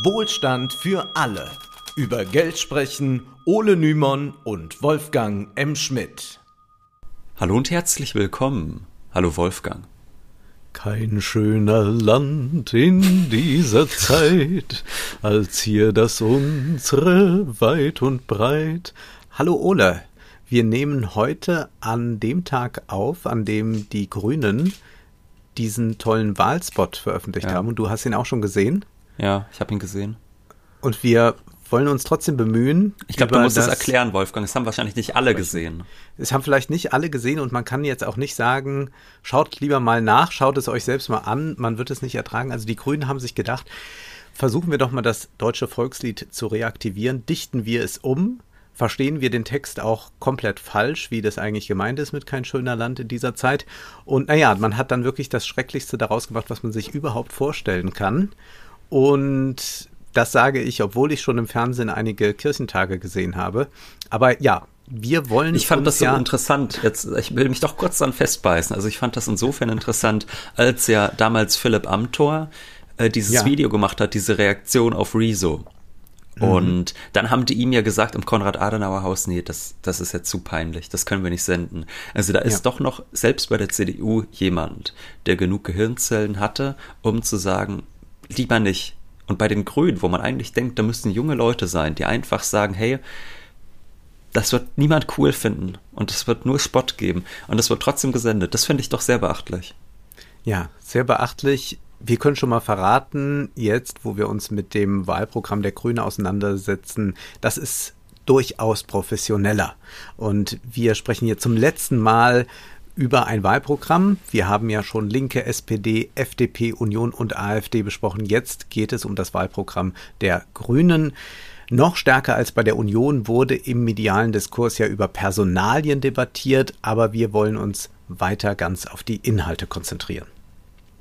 Wohlstand für alle. Über Geld sprechen Ole Nymon und Wolfgang M. Schmidt. Hallo und herzlich willkommen. Hallo Wolfgang. Kein schöner Land in dieser Zeit, als hier das unsere weit und breit. Hallo Ole, wir nehmen heute an dem Tag auf, an dem die Grünen diesen tollen Wahlspot veröffentlicht ja. haben und du hast ihn auch schon gesehen. Ja, ich habe ihn gesehen. Und wir wollen uns trotzdem bemühen. Ich glaube, du musst es erklären, Wolfgang. Es haben wahrscheinlich nicht alle gesehen. Es haben vielleicht nicht alle gesehen und man kann jetzt auch nicht sagen, schaut lieber mal nach, schaut es euch selbst mal an, man wird es nicht ertragen. Also die Grünen haben sich gedacht, versuchen wir doch mal das deutsche Volkslied zu reaktivieren, dichten wir es um, verstehen wir den Text auch komplett falsch, wie das eigentlich gemeint ist mit kein schöner Land in dieser Zeit. Und naja, man hat dann wirklich das Schrecklichste daraus gemacht, was man sich überhaupt vorstellen kann. Und das sage ich, obwohl ich schon im Fernsehen einige Kirchentage gesehen habe. Aber ja, wir wollen. Ich fand das so ja interessant. Jetzt, ich will mich doch kurz dran festbeißen. Also ich fand das insofern interessant, als ja damals Philipp Amthor äh, dieses ja. Video gemacht hat, diese Reaktion auf Rezo. Mhm. Und dann haben die ihm ja gesagt im Konrad-Adenauer-Haus, nee, das, das ist jetzt zu peinlich, das können wir nicht senden. Also da ist ja. doch noch, selbst bei der CDU, jemand, der genug Gehirnzellen hatte, um zu sagen, lieber nicht. Und bei den Grünen, wo man eigentlich denkt, da müssten junge Leute sein, die einfach sagen, hey, das wird niemand cool finden und es wird nur Spott geben und es wird trotzdem gesendet. Das finde ich doch sehr beachtlich. Ja, sehr beachtlich. Wir können schon mal verraten, jetzt, wo wir uns mit dem Wahlprogramm der Grünen auseinandersetzen, das ist durchaus professioneller. Und wir sprechen hier zum letzten Mal über ein Wahlprogramm. Wir haben ja schon Linke, SPD, FDP, Union und AfD besprochen. Jetzt geht es um das Wahlprogramm der Grünen. Noch stärker als bei der Union wurde im medialen Diskurs ja über Personalien debattiert, aber wir wollen uns weiter ganz auf die Inhalte konzentrieren.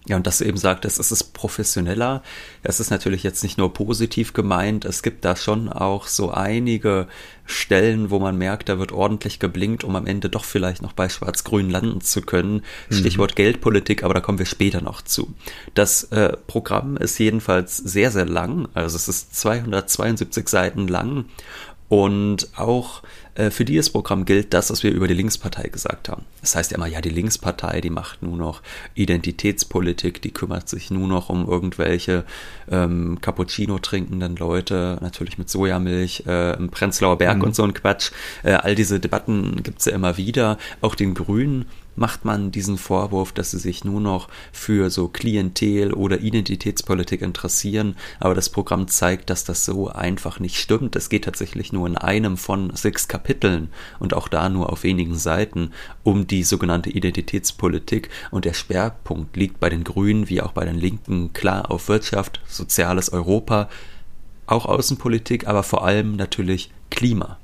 Ja, und dass du eben sagtest, es ist professioneller. Es ist natürlich jetzt nicht nur positiv gemeint. Es gibt da schon auch so einige Stellen, wo man merkt, da wird ordentlich geblinkt, um am Ende doch vielleicht noch bei Schwarz-Grün landen zu können. Mhm. Stichwort Geldpolitik, aber da kommen wir später noch zu. Das äh, Programm ist jedenfalls sehr, sehr lang. Also es ist 272 Seiten lang und auch für dieses Programm gilt das, was wir über die Linkspartei gesagt haben. Das heißt ja immer, ja, die Linkspartei, die macht nur noch Identitätspolitik, die kümmert sich nur noch um irgendwelche ähm, Cappuccino trinkenden Leute, natürlich mit Sojamilch äh, im Prenzlauer Berg mhm. und so ein Quatsch. Äh, all diese Debatten gibt's ja immer wieder. Auch den Grünen macht man diesen Vorwurf, dass sie sich nur noch für so Klientel oder Identitätspolitik interessieren. Aber das Programm zeigt, dass das so einfach nicht stimmt. Es geht tatsächlich nur in einem von sechs Kapiteln und auch da nur auf wenigen Seiten um die sogenannte Identitätspolitik. Und der Schwerpunkt liegt bei den Grünen wie auch bei den Linken klar auf Wirtschaft, soziales Europa, auch Außenpolitik, aber vor allem natürlich Klima.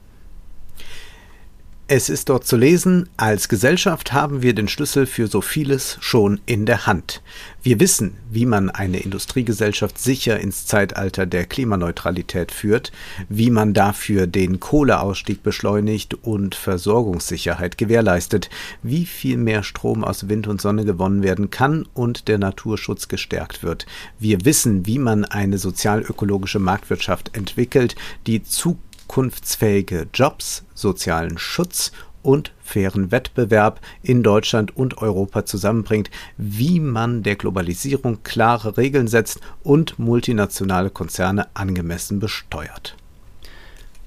Es ist dort zu lesen, als Gesellschaft haben wir den Schlüssel für so vieles schon in der Hand. Wir wissen, wie man eine Industriegesellschaft sicher ins Zeitalter der Klimaneutralität führt, wie man dafür den Kohleausstieg beschleunigt und Versorgungssicherheit gewährleistet, wie viel mehr Strom aus Wind und Sonne gewonnen werden kann und der Naturschutz gestärkt wird. Wir wissen, wie man eine sozialökologische Marktwirtschaft entwickelt, die Zukunft zukunftsfähige Jobs, sozialen Schutz und fairen Wettbewerb in Deutschland und Europa zusammenbringt, wie man der Globalisierung klare Regeln setzt und multinationale Konzerne angemessen besteuert.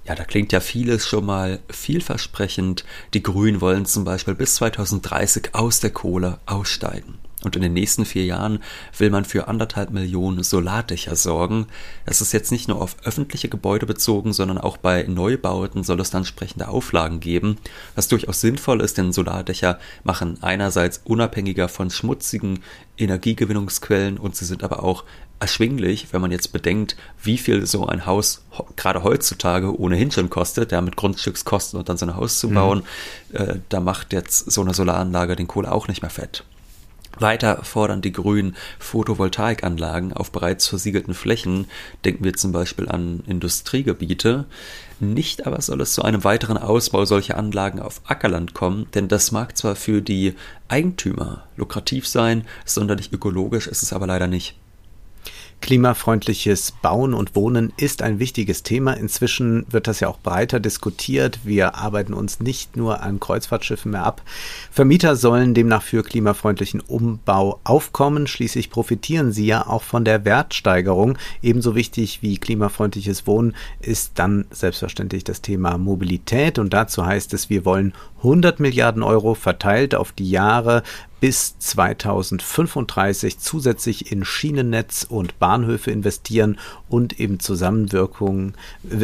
Ja, da klingt ja vieles schon mal vielversprechend. Die Grünen wollen zum Beispiel bis 2030 aus der Kohle aussteigen. Und in den nächsten vier Jahren will man für anderthalb Millionen Solardächer sorgen. Das ist jetzt nicht nur auf öffentliche Gebäude bezogen, sondern auch bei Neubauten soll es dann entsprechende Auflagen geben, was durchaus sinnvoll ist, denn Solardächer machen einerseits unabhängiger von schmutzigen Energiegewinnungsquellen und sie sind aber auch erschwinglich, wenn man jetzt bedenkt, wie viel so ein Haus gerade heutzutage ohnehin schon kostet, ja, mit Grundstückskosten und dann so ein Haus zu bauen, mhm. äh, da macht jetzt so eine Solaranlage den Kohle auch nicht mehr fett. Weiter fordern die Grünen Photovoltaikanlagen auf bereits versiegelten Flächen, denken wir zum Beispiel an Industriegebiete. Nicht aber soll es zu einem weiteren Ausbau solcher Anlagen auf Ackerland kommen, denn das mag zwar für die Eigentümer lukrativ sein, sonderlich ökologisch ist es aber leider nicht. Klimafreundliches Bauen und Wohnen ist ein wichtiges Thema. Inzwischen wird das ja auch breiter diskutiert. Wir arbeiten uns nicht nur an Kreuzfahrtschiffen mehr ab. Vermieter sollen demnach für klimafreundlichen Umbau aufkommen. Schließlich profitieren sie ja auch von der Wertsteigerung. Ebenso wichtig wie klimafreundliches Wohnen ist dann selbstverständlich das Thema Mobilität. Und dazu heißt es, wir wollen 100 Milliarden Euro verteilt auf die Jahre bis 2035 zusätzlich in Schienennetz und Bahnhöfe investieren und im Zusammenwirkung,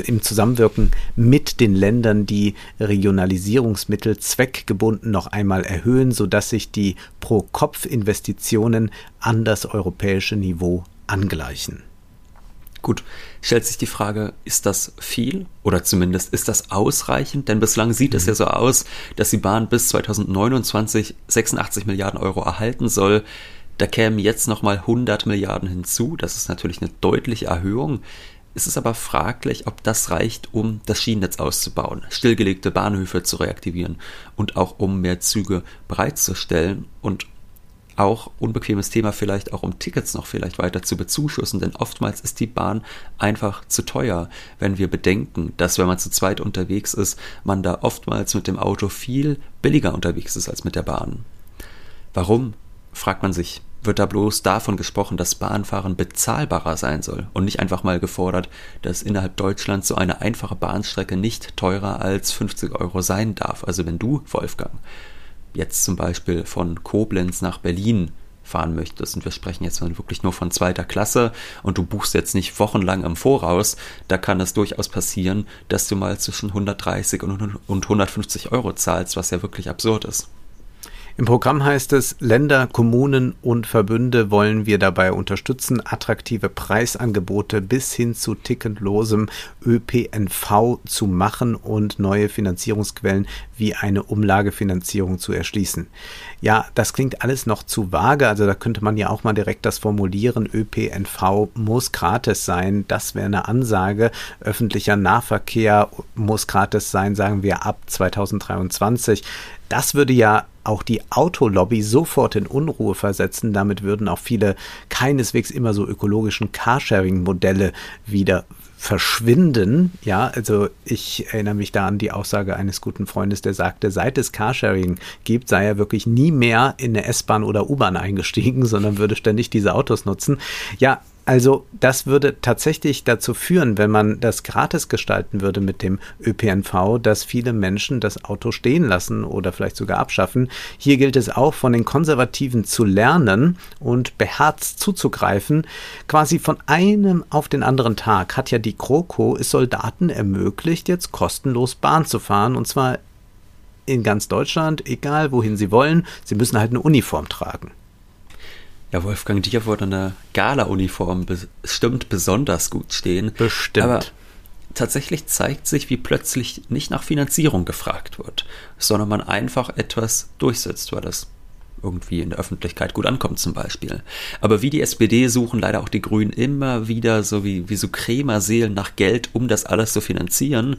im Zusammenwirken mit den Ländern die Regionalisierungsmittel zweckgebunden noch einmal erhöhen, sodass sich die Pro-Kopf-Investitionen an das europäische Niveau angleichen. Gut, stellt sich die Frage, ist das viel oder zumindest ist das ausreichend? Denn bislang sieht mhm. es ja so aus, dass die Bahn bis 2029 86 Milliarden Euro erhalten soll. Da kämen jetzt nochmal 100 Milliarden hinzu. Das ist natürlich eine deutliche Erhöhung. Es ist aber fraglich, ob das reicht, um das Schienennetz auszubauen, stillgelegte Bahnhöfe zu reaktivieren und auch um mehr Züge bereitzustellen und auch unbequemes Thema vielleicht auch um Tickets noch vielleicht weiter zu bezuschussen, denn oftmals ist die Bahn einfach zu teuer, wenn wir bedenken, dass wenn man zu zweit unterwegs ist, man da oftmals mit dem Auto viel billiger unterwegs ist als mit der Bahn. Warum, fragt man sich, wird da bloß davon gesprochen, dass Bahnfahren bezahlbarer sein soll und nicht einfach mal gefordert, dass innerhalb Deutschlands so eine einfache Bahnstrecke nicht teurer als 50 Euro sein darf. Also wenn du, Wolfgang, jetzt zum Beispiel von Koblenz nach Berlin fahren möchtest und wir sprechen jetzt wirklich nur von zweiter Klasse und du buchst jetzt nicht wochenlang im Voraus, da kann es durchaus passieren, dass du mal zwischen 130 und 150 Euro zahlst, was ja wirklich absurd ist. Im Programm heißt es, Länder, Kommunen und Verbünde wollen wir dabei unterstützen, attraktive Preisangebote bis hin zu ticketlosem ÖPNV zu machen und neue Finanzierungsquellen wie eine Umlagefinanzierung zu erschließen. Ja, das klingt alles noch zu vage, also da könnte man ja auch mal direkt das formulieren, ÖPNV muss gratis sein, das wäre eine Ansage, öffentlicher Nahverkehr muss gratis sein, sagen wir ab 2023. Das würde ja auch die Autolobby sofort in Unruhe versetzen. Damit würden auch viele keineswegs immer so ökologischen Carsharing-Modelle wieder verschwinden. Ja, also ich erinnere mich da an die Aussage eines guten Freundes, der sagte, seit es Carsharing gibt, sei er wirklich nie mehr in eine S-Bahn oder U-Bahn eingestiegen, sondern würde ständig diese Autos nutzen. Ja, also das würde tatsächlich dazu führen, wenn man das gratis gestalten würde mit dem ÖPNV, dass viele Menschen das Auto stehen lassen oder vielleicht sogar abschaffen. Hier gilt es auch von den Konservativen zu lernen und beherzt zuzugreifen. Quasi von einem auf den anderen Tag hat ja die Kroko es Soldaten ermöglicht, jetzt kostenlos Bahn zu fahren und zwar in ganz Deutschland, egal wohin sie wollen. Sie müssen halt eine Uniform tragen. Ja, Wolfgang, dir würde eine Gala-Uniform bestimmt besonders gut stehen. Bestimmt. Aber tatsächlich zeigt sich, wie plötzlich nicht nach Finanzierung gefragt wird, sondern man einfach etwas durchsetzt, weil das irgendwie in der Öffentlichkeit gut ankommt zum Beispiel. Aber wie die SPD suchen leider auch die Grünen immer wieder so wie, wie so Krämerseelen nach Geld, um das alles zu finanzieren.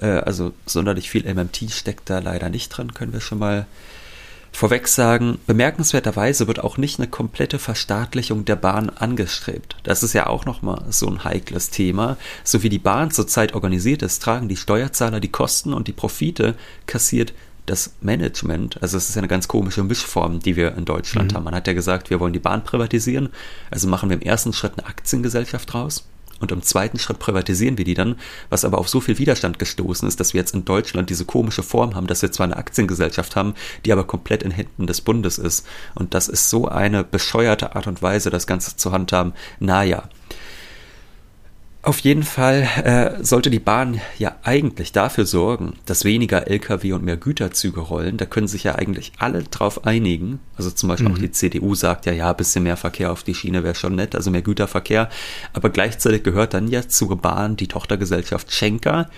Äh, also sonderlich viel MMT steckt da leider nicht dran, können wir schon mal vorweg sagen, bemerkenswerterweise wird auch nicht eine komplette Verstaatlichung der Bahn angestrebt. Das ist ja auch nochmal so ein heikles Thema. So wie die Bahn zurzeit organisiert ist, tragen die Steuerzahler die Kosten und die Profite kassiert das Management, also es ist ja eine ganz komische Mischform, die wir in Deutschland mhm. haben. Man hat ja gesagt, wir wollen die Bahn privatisieren, also machen wir im ersten Schritt eine Aktiengesellschaft draus und im zweiten Schritt privatisieren wir die dann, was aber auf so viel Widerstand gestoßen ist, dass wir jetzt in Deutschland diese komische Form haben, dass wir zwar eine Aktiengesellschaft haben, die aber komplett in Händen des Bundes ist. Und das ist so eine bescheuerte Art und Weise, das Ganze zu handhaben. Naja, auf jeden Fall äh, sollte die Bahn ja eigentlich dafür sorgen, dass weniger Lkw und mehr Güterzüge rollen. Da können sich ja eigentlich alle drauf einigen. Also zum Beispiel mhm. auch die CDU sagt ja, ja, ein bisschen mehr Verkehr auf die Schiene wäre schon nett, also mehr Güterverkehr. Aber gleichzeitig gehört dann ja zur Bahn die Tochtergesellschaft Schenker.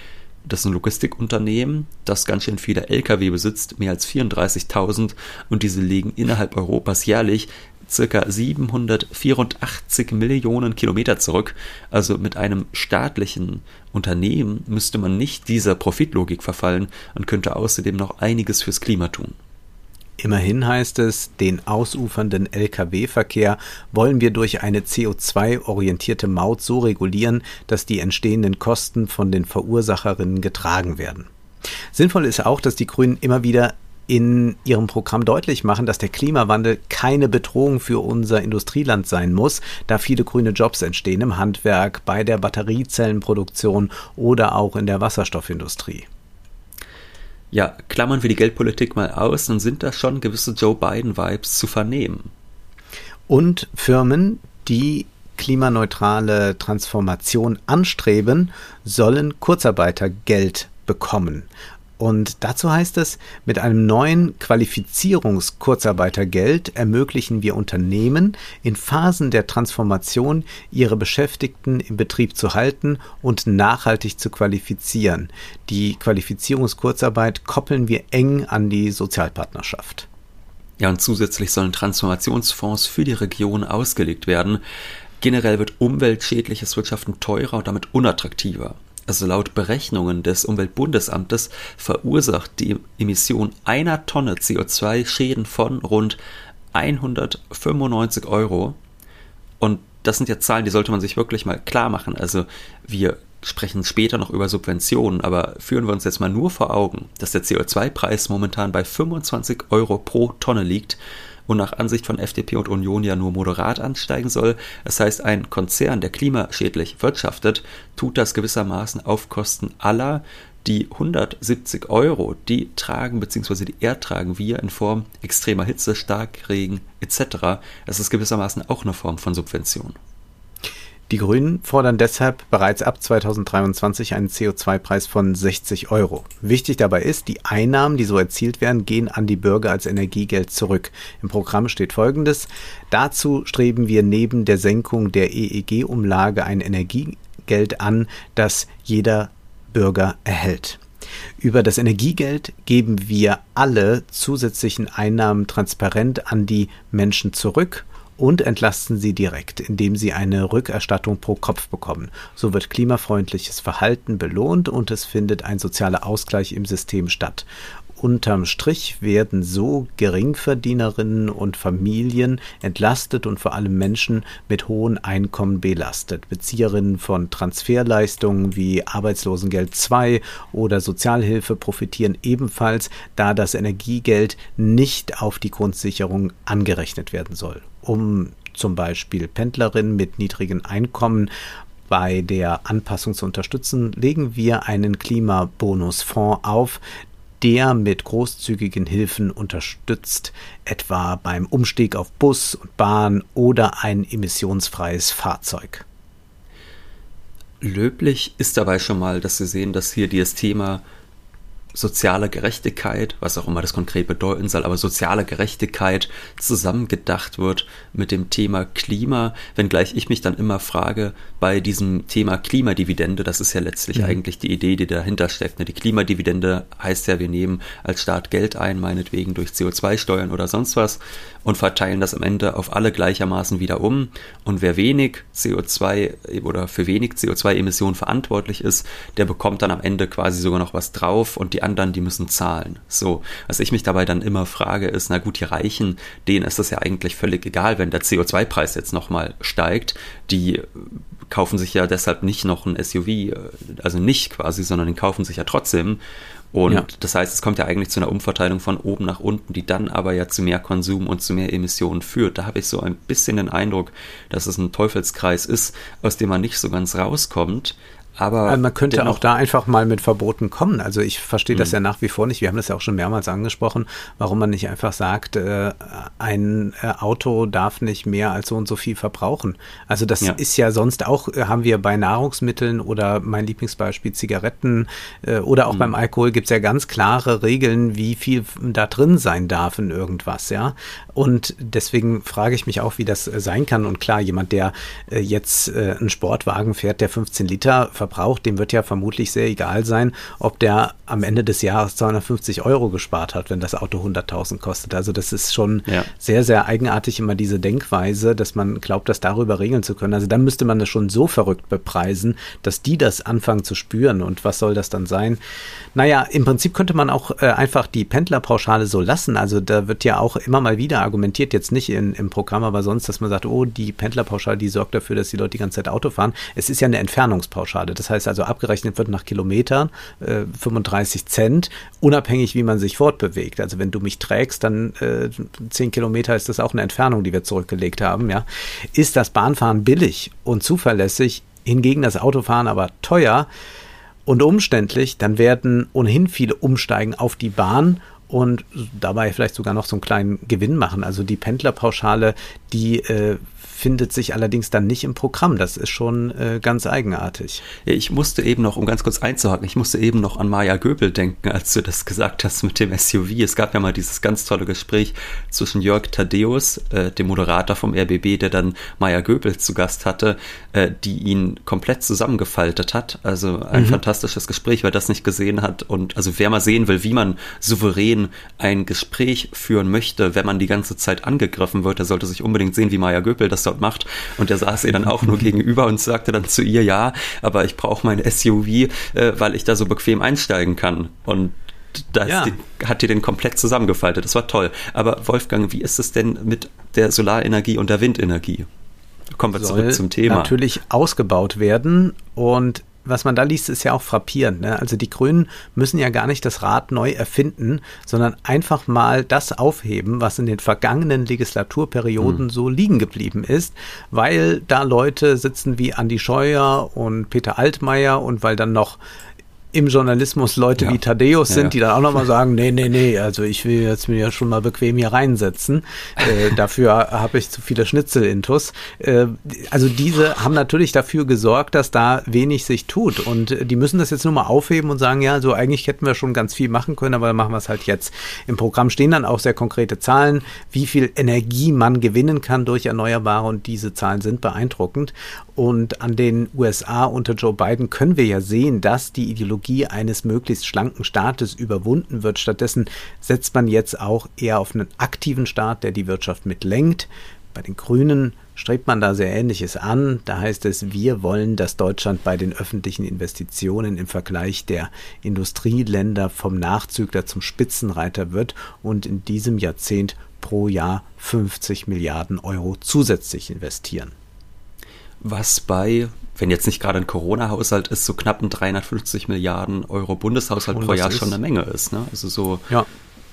Das ist ein Logistikunternehmen, das ganz schön viele Lkw besitzt, mehr als 34.000 und diese legen innerhalb Europas jährlich circa 784 Millionen Kilometer zurück. Also mit einem staatlichen Unternehmen müsste man nicht dieser Profitlogik verfallen und könnte außerdem noch einiges fürs Klima tun. Immerhin heißt es, den ausufernden Lkw-Verkehr wollen wir durch eine CO2-orientierte Maut so regulieren, dass die entstehenden Kosten von den Verursacherinnen getragen werden. Sinnvoll ist auch, dass die Grünen immer wieder in ihrem Programm deutlich machen, dass der Klimawandel keine Bedrohung für unser Industrieland sein muss, da viele grüne Jobs entstehen im Handwerk, bei der Batteriezellenproduktion oder auch in der Wasserstoffindustrie. Ja, klammern wir die Geldpolitik mal aus, dann sind da schon gewisse Joe Biden-Vibes zu vernehmen. Und Firmen, die klimaneutrale Transformation anstreben, sollen Kurzarbeitergeld bekommen. Und dazu heißt es, mit einem neuen Qualifizierungskurzarbeitergeld ermöglichen wir Unternehmen in Phasen der Transformation ihre Beschäftigten im Betrieb zu halten und nachhaltig zu qualifizieren. Die Qualifizierungskurzarbeit koppeln wir eng an die Sozialpartnerschaft. Ja, und zusätzlich sollen Transformationsfonds für die Region ausgelegt werden. Generell wird umweltschädliches Wirtschaften teurer und damit unattraktiver. Also laut Berechnungen des Umweltbundesamtes verursacht die Emission einer Tonne CO2 Schäden von rund 195 Euro. Und das sind ja Zahlen, die sollte man sich wirklich mal klar machen. Also wir sprechen später noch über Subventionen, aber führen wir uns jetzt mal nur vor Augen, dass der CO2-Preis momentan bei 25 Euro pro Tonne liegt und nach Ansicht von FDP und Union ja nur moderat ansteigen soll. Das heißt, ein Konzern, der klimaschädlich wirtschaftet, tut das gewissermaßen auf Kosten aller. Die 170 Euro, die tragen bzw. die ertragen wir in Form extremer Hitze, Starkregen etc. Das ist gewissermaßen auch eine Form von Subvention. Die Grünen fordern deshalb bereits ab 2023 einen CO2-Preis von 60 Euro. Wichtig dabei ist, die Einnahmen, die so erzielt werden, gehen an die Bürger als Energiegeld zurück. Im Programm steht Folgendes. Dazu streben wir neben der Senkung der EEG-Umlage ein Energiegeld an, das jeder Bürger erhält. Über das Energiegeld geben wir alle zusätzlichen Einnahmen transparent an die Menschen zurück und entlasten sie direkt, indem sie eine Rückerstattung pro Kopf bekommen. So wird klimafreundliches Verhalten belohnt und es findet ein sozialer Ausgleich im System statt. Unterm Strich werden so Geringverdienerinnen und Familien entlastet und vor allem Menschen mit hohen Einkommen belastet. Bezieherinnen von Transferleistungen wie Arbeitslosengeld 2 oder Sozialhilfe profitieren ebenfalls, da das Energiegeld nicht auf die Grundsicherung angerechnet werden soll um zum Beispiel Pendlerinnen mit niedrigen Einkommen bei der Anpassung zu unterstützen, legen wir einen Klimabonusfonds auf, der mit großzügigen Hilfen unterstützt, etwa beim Umstieg auf Bus und Bahn oder ein emissionsfreies Fahrzeug. Löblich ist dabei schon mal, dass Sie sehen, dass hier dieses Thema soziale Gerechtigkeit, was auch immer das konkret bedeuten soll, aber soziale Gerechtigkeit zusammengedacht wird mit dem Thema Klima, wenngleich ich mich dann immer frage, bei diesem Thema Klimadividende, das ist ja letztlich mhm. eigentlich die Idee, die dahinter steckt. Ne? Die Klimadividende heißt ja, wir nehmen als Staat Geld ein, meinetwegen durch CO2-Steuern oder sonst was und verteilen das am Ende auf alle gleichermaßen wieder um. Und wer wenig CO2 oder für wenig CO2-Emissionen verantwortlich ist, der bekommt dann am Ende quasi sogar noch was drauf und die anderen, die müssen zahlen. So, was ich mich dabei dann immer frage, ist, na gut, die Reichen, denen ist das ja eigentlich völlig egal, wenn der CO2-Preis jetzt nochmal steigt. Die kaufen sich ja deshalb nicht noch ein SUV, äh, also nicht quasi, sondern den kaufen sich ja trotzdem. Und ja. das heißt, es kommt ja eigentlich zu einer Umverteilung von oben nach unten, die dann aber ja zu mehr Konsum und zu mehr Emissionen führt. Da habe ich so ein bisschen den Eindruck, dass es ein Teufelskreis ist, aus dem man nicht so ganz rauskommt. Aber also man könnte auch da einfach mal mit Verboten kommen. Also ich verstehe das mhm. ja nach wie vor nicht. Wir haben das ja auch schon mehrmals angesprochen, warum man nicht einfach sagt, äh, ein äh, Auto darf nicht mehr als so und so viel verbrauchen. Also das ja. ist ja sonst auch, äh, haben wir bei Nahrungsmitteln oder mein Lieblingsbeispiel Zigaretten äh, oder auch mhm. beim Alkohol gibt es ja ganz klare Regeln, wie viel da drin sein darf in irgendwas, ja. Und deswegen frage ich mich auch, wie das äh, sein kann. Und klar, jemand, der äh, jetzt einen Sportwagen fährt, der 15 Liter verbraucht, verbraucht, dem wird ja vermutlich sehr egal sein, ob der am Ende des Jahres 250 Euro gespart hat, wenn das Auto 100.000 kostet. Also das ist schon ja. sehr, sehr eigenartig immer diese Denkweise, dass man glaubt, das darüber regeln zu können. Also dann müsste man das schon so verrückt bepreisen, dass die das anfangen zu spüren. Und was soll das dann sein? Naja, im Prinzip könnte man auch äh, einfach die Pendlerpauschale so lassen. Also da wird ja auch immer mal wieder argumentiert, jetzt nicht in, im Programm, aber sonst, dass man sagt, oh, die Pendlerpauschale, die sorgt dafür, dass die Leute die ganze Zeit Auto fahren. Es ist ja eine Entfernungspauschale. Das heißt also, abgerechnet wird nach Kilometern äh, 35 Cent, unabhängig wie man sich fortbewegt. Also wenn du mich trägst, dann äh, 10 Kilometer ist das auch eine Entfernung, die wir zurückgelegt haben. Ja, Ist das Bahnfahren billig und zuverlässig, hingegen das Autofahren aber teuer und umständlich, dann werden ohnehin viele umsteigen auf die Bahn und dabei vielleicht sogar noch so einen kleinen Gewinn machen. Also die Pendlerpauschale, die äh, findet sich allerdings dann nicht im Programm. Das ist schon äh, ganz eigenartig. Ich musste eben noch, um ganz kurz einzuhaken, ich musste eben noch an Maja Göbel denken, als du das gesagt hast mit dem SUV. Es gab ja mal dieses ganz tolle Gespräch zwischen Jörg Thaddeus, äh, dem Moderator vom RBB, der dann Maja Göbel zu Gast hatte, äh, die ihn komplett zusammengefaltet hat. Also ein mhm. fantastisches Gespräch, wer das nicht gesehen hat. Und also wer mal sehen will, wie man souverän ein Gespräch führen möchte, wenn man die ganze Zeit angegriffen wird, der sollte sich unbedingt sehen, wie Maja Göbel das dort macht. Und der saß ihr dann auch nur gegenüber und sagte dann zu ihr, ja, aber ich brauche mein SUV, äh, weil ich da so bequem einsteigen kann. Und das ja. hat die den komplett zusammengefaltet. Das war toll. Aber Wolfgang, wie ist es denn mit der Solarenergie und der Windenergie? Kommen wir Soll zurück zum Thema. Natürlich ausgebaut werden und was man da liest, ist ja auch frappierend. Ne? Also die Grünen müssen ja gar nicht das Rad neu erfinden, sondern einfach mal das aufheben, was in den vergangenen Legislaturperioden mhm. so liegen geblieben ist, weil da Leute sitzen wie Andi Scheuer und Peter Altmaier und weil dann noch im Journalismus Leute ja. wie Thaddeus sind, ja. die dann auch nochmal sagen, nee, nee, nee, also ich will jetzt mir ja schon mal bequem hier reinsetzen. Äh, dafür habe ich zu viele Schnitzel-Intus. Äh, also diese haben natürlich dafür gesorgt, dass da wenig sich tut. Und die müssen das jetzt nur mal aufheben und sagen, ja, so eigentlich hätten wir schon ganz viel machen können, aber dann machen wir es halt jetzt. Im Programm stehen dann auch sehr konkrete Zahlen, wie viel Energie man gewinnen kann durch Erneuerbare und diese Zahlen sind beeindruckend. Und an den USA unter Joe Biden können wir ja sehen, dass die Ideologie eines möglichst schlanken Staates überwunden wird. Stattdessen setzt man jetzt auch eher auf einen aktiven Staat, der die Wirtschaft mitlenkt. Bei den Grünen strebt man da sehr Ähnliches an. Da heißt es, wir wollen, dass Deutschland bei den öffentlichen Investitionen im Vergleich der Industrieländer vom Nachzügler zum Spitzenreiter wird und in diesem Jahrzehnt pro Jahr 50 Milliarden Euro zusätzlich investieren. Was bei wenn jetzt nicht gerade ein Corona-Haushalt ist, so knapp ein 350 Milliarden Euro Bundeshaushalt pro Jahr schon eine Menge ist. Ne? Also so ja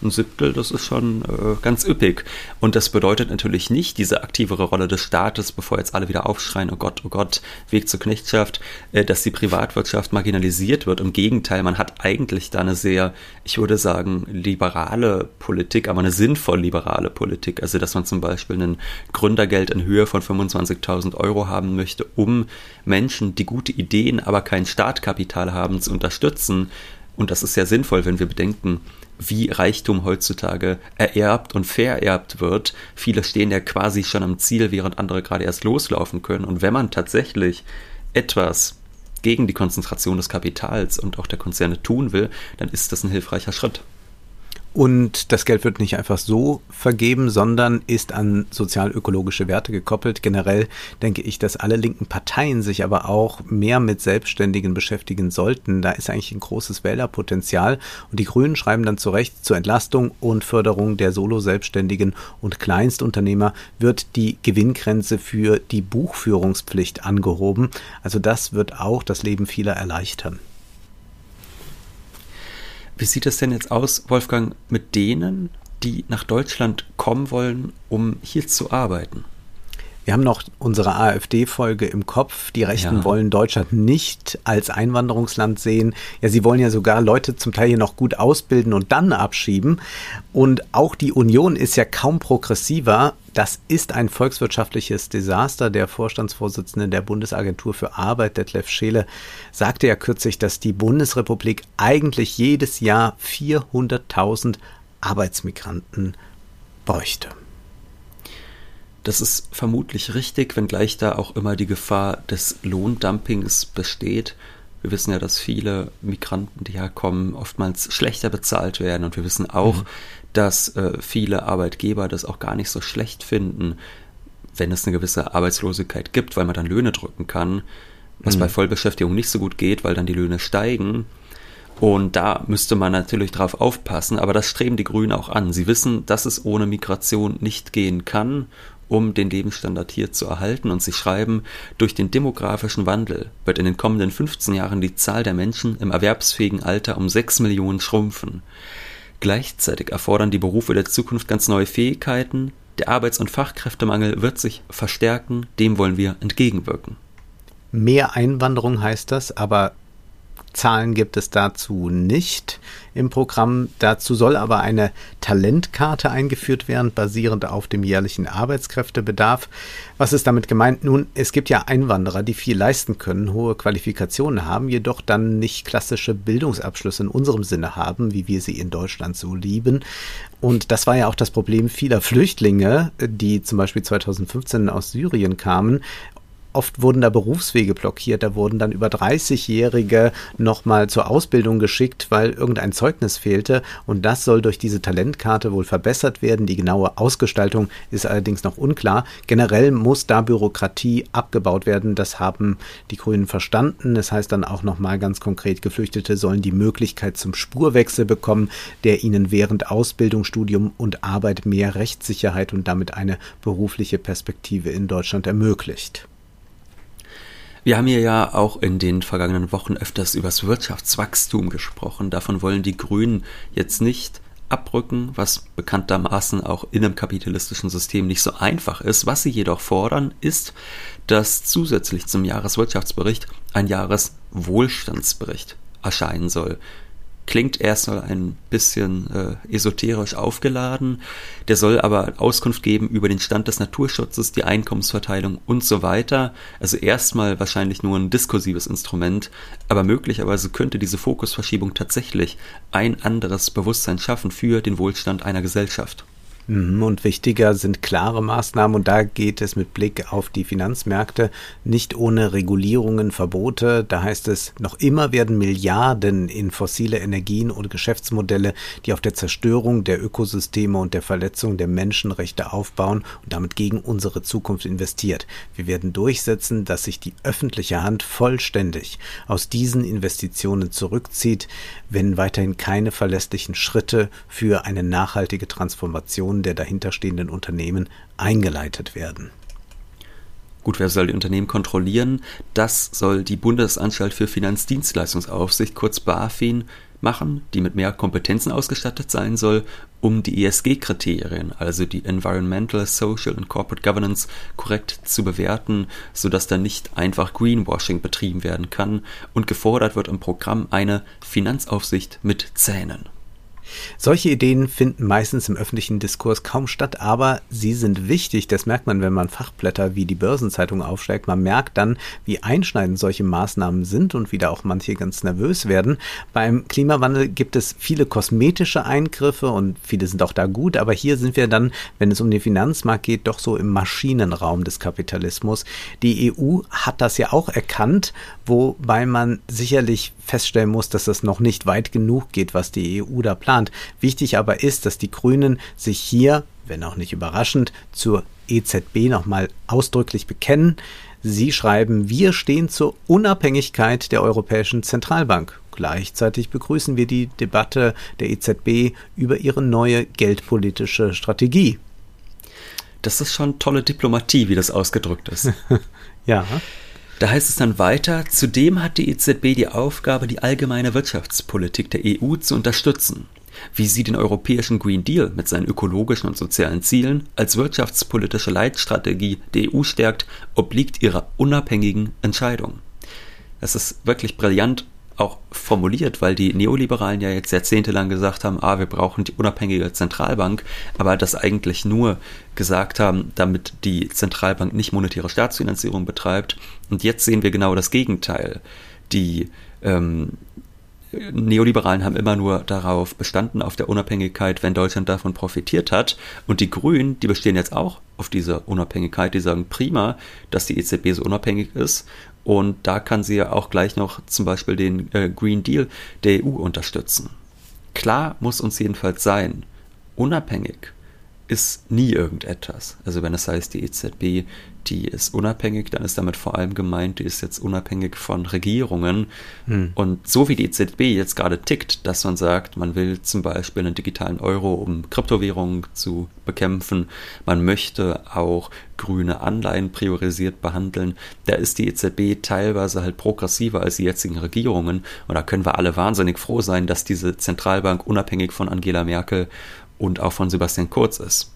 ein Siebtel, das ist schon äh, ganz üppig. Und das bedeutet natürlich nicht diese aktivere Rolle des Staates, bevor jetzt alle wieder aufschreien, oh Gott, oh Gott, Weg zur Knechtschaft, äh, dass die Privatwirtschaft marginalisiert wird. Im Gegenteil, man hat eigentlich da eine sehr, ich würde sagen, liberale Politik, aber eine sinnvoll liberale Politik. Also, dass man zum Beispiel ein Gründergeld in Höhe von 25.000 Euro haben möchte, um Menschen, die gute Ideen, aber kein Startkapital haben, zu unterstützen. Und das ist sehr sinnvoll, wenn wir bedenken, wie Reichtum heutzutage ererbt und vererbt wird. Viele stehen ja quasi schon am Ziel, während andere gerade erst loslaufen können. Und wenn man tatsächlich etwas gegen die Konzentration des Kapitals und auch der Konzerne tun will, dann ist das ein hilfreicher Schritt. Und das Geld wird nicht einfach so vergeben, sondern ist an sozial-ökologische Werte gekoppelt. Generell denke ich, dass alle linken Parteien sich aber auch mehr mit Selbstständigen beschäftigen sollten. Da ist eigentlich ein großes Wählerpotenzial. Und die Grünen schreiben dann zu Recht, zur Entlastung und Förderung der Solo-Selbstständigen und Kleinstunternehmer wird die Gewinngrenze für die Buchführungspflicht angehoben. Also das wird auch das Leben vieler erleichtern. Wie sieht es denn jetzt aus, Wolfgang, mit denen, die nach Deutschland kommen wollen, um hier zu arbeiten? Wir haben noch unsere AfD-Folge im Kopf. Die Rechten ja. wollen Deutschland nicht als Einwanderungsland sehen. Ja, sie wollen ja sogar Leute zum Teil hier noch gut ausbilden und dann abschieben. Und auch die Union ist ja kaum progressiver. Das ist ein volkswirtschaftliches Desaster. Der Vorstandsvorsitzende der Bundesagentur für Arbeit, Detlef Scheele, sagte ja kürzlich, dass die Bundesrepublik eigentlich jedes Jahr 400.000 Arbeitsmigranten bräuchte. Das ist vermutlich richtig, wenngleich da auch immer die Gefahr des Lohndumpings besteht. Wir wissen ja, dass viele Migranten, die herkommen, oftmals schlechter bezahlt werden. Und wir wissen auch, mhm. dass äh, viele Arbeitgeber das auch gar nicht so schlecht finden, wenn es eine gewisse Arbeitslosigkeit gibt, weil man dann Löhne drücken kann, was mhm. bei Vollbeschäftigung nicht so gut geht, weil dann die Löhne steigen. Und da müsste man natürlich drauf aufpassen, aber das streben die Grünen auch an. Sie wissen, dass es ohne Migration nicht gehen kann, um den Lebensstandard hier zu erhalten. Und sie schreiben, durch den demografischen Wandel wird in den kommenden 15 Jahren die Zahl der Menschen im erwerbsfähigen Alter um 6 Millionen schrumpfen. Gleichzeitig erfordern die Berufe der Zukunft ganz neue Fähigkeiten. Der Arbeits- und Fachkräftemangel wird sich verstärken, dem wollen wir entgegenwirken. Mehr Einwanderung heißt das, aber Zahlen gibt es dazu nicht im Programm. Dazu soll aber eine Talentkarte eingeführt werden, basierend auf dem jährlichen Arbeitskräftebedarf. Was ist damit gemeint? Nun, es gibt ja Einwanderer, die viel leisten können, hohe Qualifikationen haben, jedoch dann nicht klassische Bildungsabschlüsse in unserem Sinne haben, wie wir sie in Deutschland so lieben. Und das war ja auch das Problem vieler Flüchtlinge, die zum Beispiel 2015 aus Syrien kamen oft wurden da Berufswege blockiert, da wurden dann über 30-Jährige nochmal zur Ausbildung geschickt, weil irgendein Zeugnis fehlte und das soll durch diese Talentkarte wohl verbessert werden. Die genaue Ausgestaltung ist allerdings noch unklar. Generell muss da Bürokratie abgebaut werden, das haben die Grünen verstanden. Das heißt dann auch nochmal ganz konkret, Geflüchtete sollen die Möglichkeit zum Spurwechsel bekommen, der ihnen während Ausbildung, Studium und Arbeit mehr Rechtssicherheit und damit eine berufliche Perspektive in Deutschland ermöglicht. Wir haben hier ja auch in den vergangenen Wochen öfters über das Wirtschaftswachstum gesprochen. Davon wollen die Grünen jetzt nicht abrücken, was bekanntermaßen auch in einem kapitalistischen System nicht so einfach ist. Was sie jedoch fordern, ist, dass zusätzlich zum Jahreswirtschaftsbericht ein Jahreswohlstandsbericht erscheinen soll klingt erstmal ein bisschen äh, esoterisch aufgeladen. Der soll aber Auskunft geben über den Stand des Naturschutzes, die Einkommensverteilung und so weiter. Also erstmal wahrscheinlich nur ein diskursives Instrument, aber möglicherweise könnte diese Fokusverschiebung tatsächlich ein anderes Bewusstsein schaffen für den Wohlstand einer Gesellschaft. Mhm, und wichtiger sind klare Maßnahmen und da geht es mit Blick auf die Finanzmärkte nicht ohne Regulierungen, Verbote. Da heißt es, noch immer werden Milliarden in fossile Energien und Geschäftsmodelle, die auf der Zerstörung der Ökosysteme und der Verletzung der Menschenrechte aufbauen und damit gegen unsere Zukunft investiert. Wir werden durchsetzen, dass sich die öffentliche Hand vollständig aus diesen Investitionen zurückzieht, wenn weiterhin keine verlässlichen Schritte für eine nachhaltige Transformation Investitionen der dahinterstehenden Unternehmen eingeleitet werden. Gut, wer soll die Unternehmen kontrollieren? Das soll die Bundesanstalt für Finanzdienstleistungsaufsicht, kurz BaFin, machen, die mit mehr Kompetenzen ausgestattet sein soll, um die ESG-Kriterien, also die Environmental, Social und Corporate Governance, korrekt zu bewerten, sodass da nicht einfach Greenwashing betrieben werden kann und gefordert wird im Programm eine Finanzaufsicht mit Zähnen. Solche Ideen finden meistens im öffentlichen Diskurs kaum statt, aber sie sind wichtig. Das merkt man, wenn man Fachblätter wie die Börsenzeitung aufschlägt. Man merkt dann, wie einschneidend solche Maßnahmen sind und wie da auch manche ganz nervös werden. Beim Klimawandel gibt es viele kosmetische Eingriffe und viele sind auch da gut, aber hier sind wir dann, wenn es um den Finanzmarkt geht, doch so im Maschinenraum des Kapitalismus. Die EU hat das ja auch erkannt, wobei man sicherlich feststellen muss, dass das noch nicht weit genug geht, was die EU da plant. Wichtig aber ist, dass die Grünen sich hier, wenn auch nicht überraschend, zur EZB nochmal ausdrücklich bekennen. Sie schreiben, wir stehen zur Unabhängigkeit der Europäischen Zentralbank. Gleichzeitig begrüßen wir die Debatte der EZB über ihre neue geldpolitische Strategie. Das ist schon tolle Diplomatie, wie das ausgedrückt ist. ja. Da heißt es dann weiter, zudem hat die EZB die Aufgabe, die allgemeine Wirtschaftspolitik der EU zu unterstützen. Wie sie den europäischen Green Deal mit seinen ökologischen und sozialen Zielen als wirtschaftspolitische Leitstrategie der EU stärkt, obliegt ihrer unabhängigen Entscheidung. Es ist wirklich brillant auch formuliert, weil die Neoliberalen ja jetzt jahrzehntelang gesagt haben, ah, wir brauchen die unabhängige Zentralbank, aber das eigentlich nur gesagt haben, damit die Zentralbank nicht monetäre Staatsfinanzierung betreibt. Und jetzt sehen wir genau das Gegenteil. Die ähm, Neoliberalen haben immer nur darauf bestanden, auf der Unabhängigkeit, wenn Deutschland davon profitiert hat. Und die Grünen, die bestehen jetzt auch auf dieser Unabhängigkeit. Die sagen prima, dass die EZB so unabhängig ist. Und da kann sie ja auch gleich noch zum Beispiel den äh, Green Deal der EU unterstützen. Klar muss uns jedenfalls sein, unabhängig ist nie irgendetwas. Also wenn es heißt, die EZB die ist unabhängig, dann ist damit vor allem gemeint, die ist jetzt unabhängig von Regierungen. Hm. Und so wie die EZB jetzt gerade tickt, dass man sagt, man will zum Beispiel einen digitalen Euro, um Kryptowährungen zu bekämpfen, man möchte auch grüne Anleihen priorisiert behandeln, da ist die EZB teilweise halt progressiver als die jetzigen Regierungen. Und da können wir alle wahnsinnig froh sein, dass diese Zentralbank unabhängig von Angela Merkel und auch von Sebastian Kurz ist.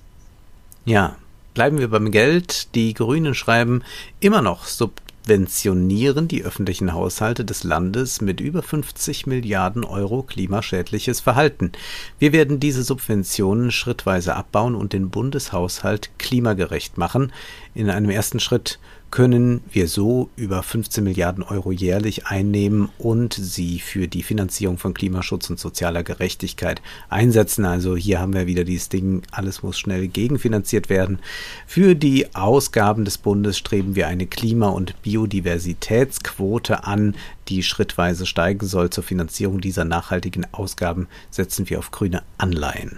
Ja, Bleiben wir beim Geld. Die Grünen schreiben immer noch subventionieren die öffentlichen Haushalte des Landes mit über 50 Milliarden Euro klimaschädliches Verhalten. Wir werden diese Subventionen schrittweise abbauen und den Bundeshaushalt klimagerecht machen. In einem ersten Schritt können wir so über 15 Milliarden Euro jährlich einnehmen und sie für die Finanzierung von Klimaschutz und sozialer Gerechtigkeit einsetzen. Also hier haben wir wieder dieses Ding, alles muss schnell gegenfinanziert werden. Für die Ausgaben des Bundes streben wir eine Klima- und Biodiversitätsquote an, die schrittweise steigen soll. Zur Finanzierung dieser nachhaltigen Ausgaben setzen wir auf grüne Anleihen.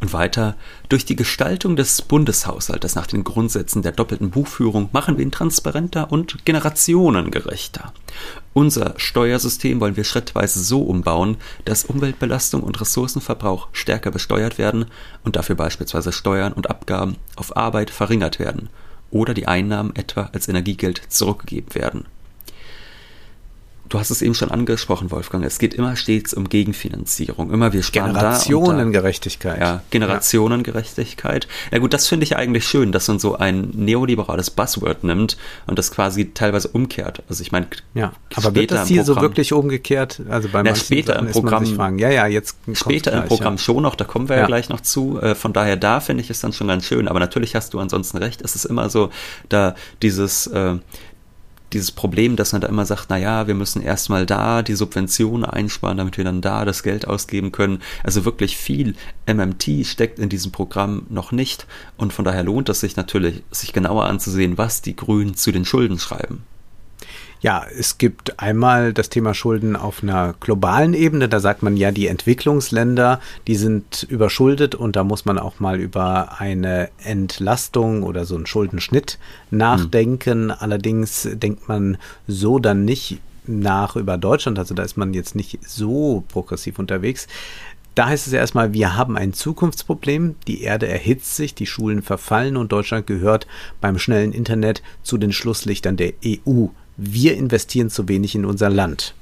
Und weiter, durch die Gestaltung des Bundeshaushaltes nach den Grundsätzen der doppelten Buchführung machen wir ihn transparenter und generationengerechter. Unser Steuersystem wollen wir schrittweise so umbauen, dass Umweltbelastung und Ressourcenverbrauch stärker besteuert werden und dafür beispielsweise Steuern und Abgaben auf Arbeit verringert werden oder die Einnahmen etwa als Energiegeld zurückgegeben werden. Du hast es eben schon angesprochen, Wolfgang. Es geht immer stets um Gegenfinanzierung. Immer wir sparen Generationengerechtigkeit. Da da. Ja, Generationengerechtigkeit. Ja. ja gut, das finde ich eigentlich schön, dass man so ein neoliberales Buzzword nimmt und das quasi teilweise umkehrt. Also ich meine, ja, aber wird das hier so wirklich umgekehrt? Also bei ja, später im Programm. Fragen. Ja, ja, jetzt später gleich, im Programm ja. schon noch. Da kommen wir ja, ja gleich noch zu. Äh, von daher da finde ich es dann schon ganz schön. Aber natürlich hast du ansonsten recht. Es ist immer so, da dieses äh, dieses Problem, dass man da immer sagt, na ja, wir müssen erstmal da die Subventionen einsparen, damit wir dann da das Geld ausgeben können. Also wirklich viel MMT steckt in diesem Programm noch nicht und von daher lohnt es sich natürlich, sich genauer anzusehen, was die Grünen zu den Schulden schreiben. Ja, es gibt einmal das Thema Schulden auf einer globalen Ebene. Da sagt man ja, die Entwicklungsländer, die sind überschuldet und da muss man auch mal über eine Entlastung oder so einen Schuldenschnitt nachdenken. Mhm. Allerdings denkt man so dann nicht nach über Deutschland. Also da ist man jetzt nicht so progressiv unterwegs. Da heißt es erstmal, wir haben ein Zukunftsproblem. Die Erde erhitzt sich, die Schulen verfallen und Deutschland gehört beim schnellen Internet zu den Schlusslichtern der EU wir investieren zu wenig in unser Land.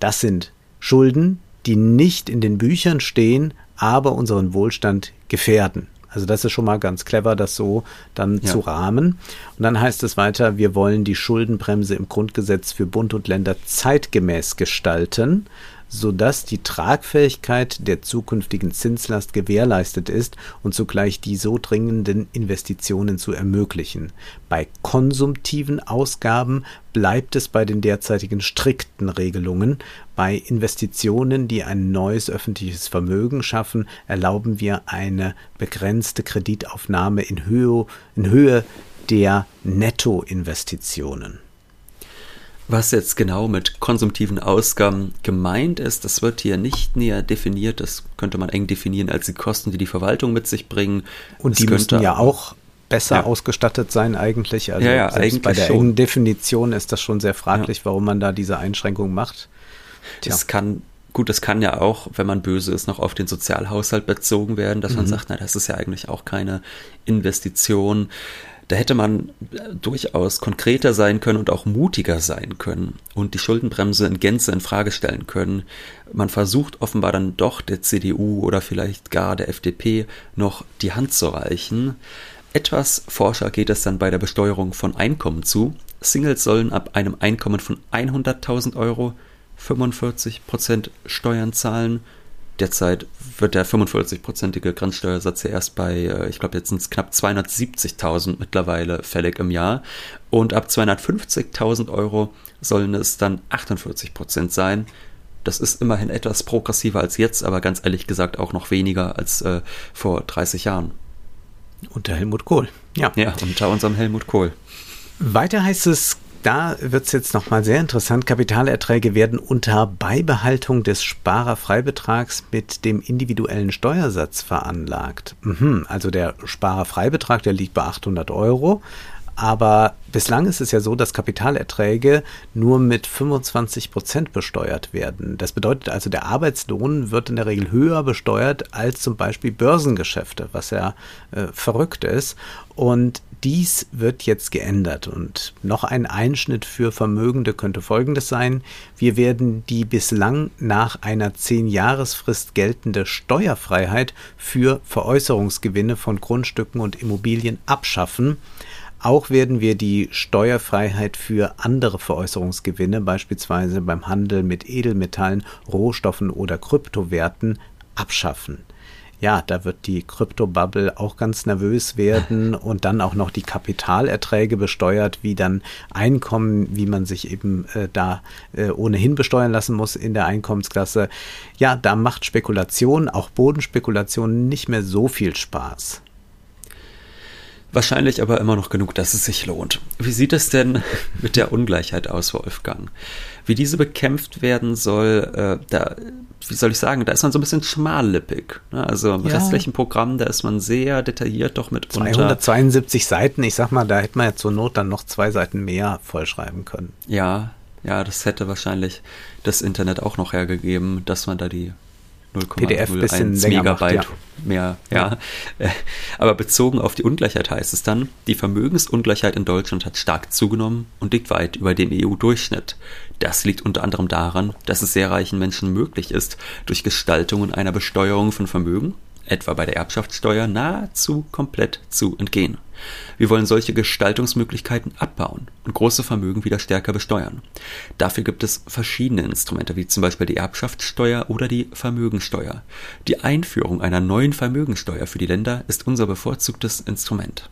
Das sind Schulden, die nicht in den Büchern stehen, aber unseren Wohlstand gefährden. Also das ist schon mal ganz clever, das so dann ja. zu rahmen. Und dann heißt es weiter, wir wollen die Schuldenbremse im Grundgesetz für Bund und Länder zeitgemäß gestalten sodass die Tragfähigkeit der zukünftigen Zinslast gewährleistet ist und zugleich die so dringenden Investitionen zu ermöglichen. Bei konsumtiven Ausgaben bleibt es bei den derzeitigen strikten Regelungen. Bei Investitionen, die ein neues öffentliches Vermögen schaffen, erlauben wir eine begrenzte Kreditaufnahme in Höhe, in Höhe der Nettoinvestitionen. Was jetzt genau mit konsumtiven Ausgaben gemeint ist, das wird hier nicht näher definiert. Das könnte man eng definieren als die Kosten, die die Verwaltung mit sich bringen. Und das die müssten ja auch besser ja. ausgestattet sein eigentlich. Also ja, ja, eigentlich bei der schon. engen Definition ist das schon sehr fraglich, warum man da diese Einschränkung macht. Tja. Das kann gut, das kann ja auch, wenn man böse ist, noch auf den Sozialhaushalt bezogen werden, dass mhm. man sagt, na, das ist ja eigentlich auch keine Investition. Da hätte man äh, durchaus konkreter sein können und auch mutiger sein können und die Schuldenbremse in Gänze in Frage stellen können. Man versucht offenbar dann doch der CDU oder vielleicht gar der FDP noch die Hand zu reichen. Etwas forscher geht es dann bei der Besteuerung von Einkommen zu. Singles sollen ab einem Einkommen von 100.000 Euro 45% Steuern zahlen Derzeit wird der 45-prozentige Grenzsteuersatz ja erst bei, äh, ich glaube, jetzt sind es knapp 270.000 mittlerweile fällig im Jahr. Und ab 250.000 Euro sollen es dann 48 Prozent sein. Das ist immerhin etwas progressiver als jetzt, aber ganz ehrlich gesagt auch noch weniger als äh, vor 30 Jahren. Unter Helmut Kohl, ja. Ja, unter unserem Helmut Kohl. Weiter heißt es, da wird es jetzt nochmal sehr interessant. Kapitalerträge werden unter Beibehaltung des Sparerfreibetrags mit dem individuellen Steuersatz veranlagt. Mhm, also der Sparerfreibetrag, der liegt bei 800 Euro. Aber bislang ist es ja so, dass Kapitalerträge nur mit 25 Prozent besteuert werden. Das bedeutet also, der Arbeitslohn wird in der Regel höher besteuert als zum Beispiel Börsengeschäfte, was ja äh, verrückt ist. Und dies wird jetzt geändert. Und noch ein Einschnitt für Vermögende könnte folgendes sein. Wir werden die bislang nach einer 10-Jahresfrist geltende Steuerfreiheit für Veräußerungsgewinne von Grundstücken und Immobilien abschaffen. Auch werden wir die Steuerfreiheit für andere Veräußerungsgewinne, beispielsweise beim Handel mit Edelmetallen, Rohstoffen oder Kryptowerten, abschaffen. Ja, da wird die Kryptobubble auch ganz nervös werden und dann auch noch die Kapitalerträge besteuert, wie dann Einkommen, wie man sich eben äh, da äh, ohnehin besteuern lassen muss in der Einkommensklasse. Ja, da macht Spekulation, auch Bodenspekulation, nicht mehr so viel Spaß. Wahrscheinlich aber immer noch genug, dass es sich lohnt. Wie sieht es denn mit der Ungleichheit aus, Wolfgang? Wie diese bekämpft werden soll, äh, da, wie soll ich sagen, da ist man so ein bisschen schmallippig. Ne? Also im ja. restlichen Programm, da ist man sehr detailliert doch mit 272 Seiten, ich sag mal, da hätte man ja zur Not dann noch zwei Seiten mehr vollschreiben können. Ja, ja, das hätte wahrscheinlich das Internet auch noch hergegeben, dass man da die 0,01 Megabyte macht, ja. mehr. Ja. ja. Aber bezogen auf die Ungleichheit heißt es dann, die Vermögensungleichheit in Deutschland hat stark zugenommen und liegt weit über dem EU-Durchschnitt. Das liegt unter anderem daran, dass es sehr reichen Menschen möglich ist, durch Gestaltungen einer Besteuerung von Vermögen etwa bei der Erbschaftssteuer, nahezu komplett zu entgehen. Wir wollen solche Gestaltungsmöglichkeiten abbauen und große Vermögen wieder stärker besteuern. Dafür gibt es verschiedene Instrumente, wie zum Beispiel die Erbschaftssteuer oder die Vermögensteuer. Die Einführung einer neuen Vermögensteuer für die Länder ist unser bevorzugtes Instrument.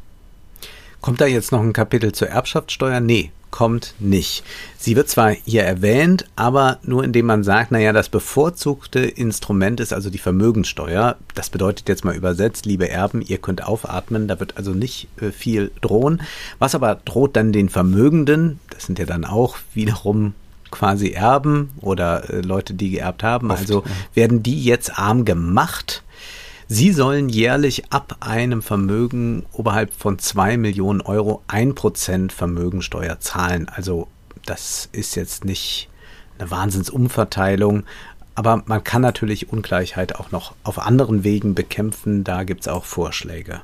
Kommt da jetzt noch ein Kapitel zur Erbschaftssteuer? Nee, kommt nicht. Sie wird zwar hier erwähnt, aber nur indem man sagt, naja, das bevorzugte Instrument ist also die Vermögenssteuer. Das bedeutet jetzt mal übersetzt, liebe Erben, ihr könnt aufatmen, da wird also nicht äh, viel drohen. Was aber droht dann den Vermögenden, das sind ja dann auch wiederum quasi Erben oder äh, Leute, die geerbt haben, Oft, also ja. werden die jetzt arm gemacht Sie sollen jährlich ab einem Vermögen oberhalb von zwei Millionen Euro ein Prozent Vermögensteuer zahlen. Also das ist jetzt nicht eine Wahnsinnsumverteilung, aber man kann natürlich Ungleichheit auch noch auf anderen Wegen bekämpfen. Da gibt es auch Vorschläge.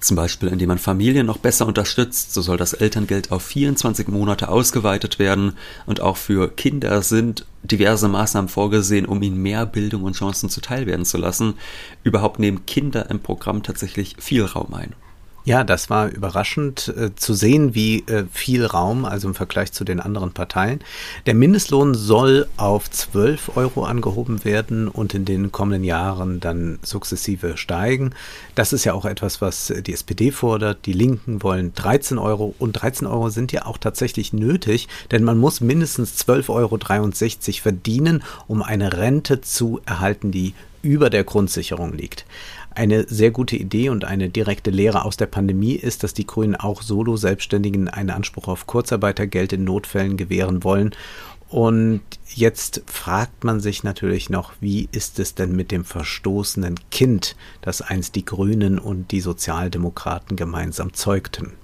Zum Beispiel, indem man Familien noch besser unterstützt, so soll das Elterngeld auf 24 Monate ausgeweitet werden und auch für Kinder sind diverse Maßnahmen vorgesehen, um ihnen mehr Bildung und Chancen zuteilwerden zu lassen. Überhaupt nehmen Kinder im Programm tatsächlich viel Raum ein. Ja, das war überraschend äh, zu sehen, wie äh, viel Raum, also im Vergleich zu den anderen Parteien. Der Mindestlohn soll auf 12 Euro angehoben werden und in den kommenden Jahren dann sukzessive steigen. Das ist ja auch etwas, was die SPD fordert. Die Linken wollen 13 Euro und 13 Euro sind ja auch tatsächlich nötig, denn man muss mindestens 12,63 Euro verdienen, um eine Rente zu erhalten, die über der Grundsicherung liegt. Eine sehr gute Idee und eine direkte Lehre aus der Pandemie ist, dass die Grünen auch Solo-Selbstständigen einen Anspruch auf Kurzarbeitergeld in Notfällen gewähren wollen. Und jetzt fragt man sich natürlich noch, wie ist es denn mit dem verstoßenen Kind, das einst die Grünen und die Sozialdemokraten gemeinsam zeugten?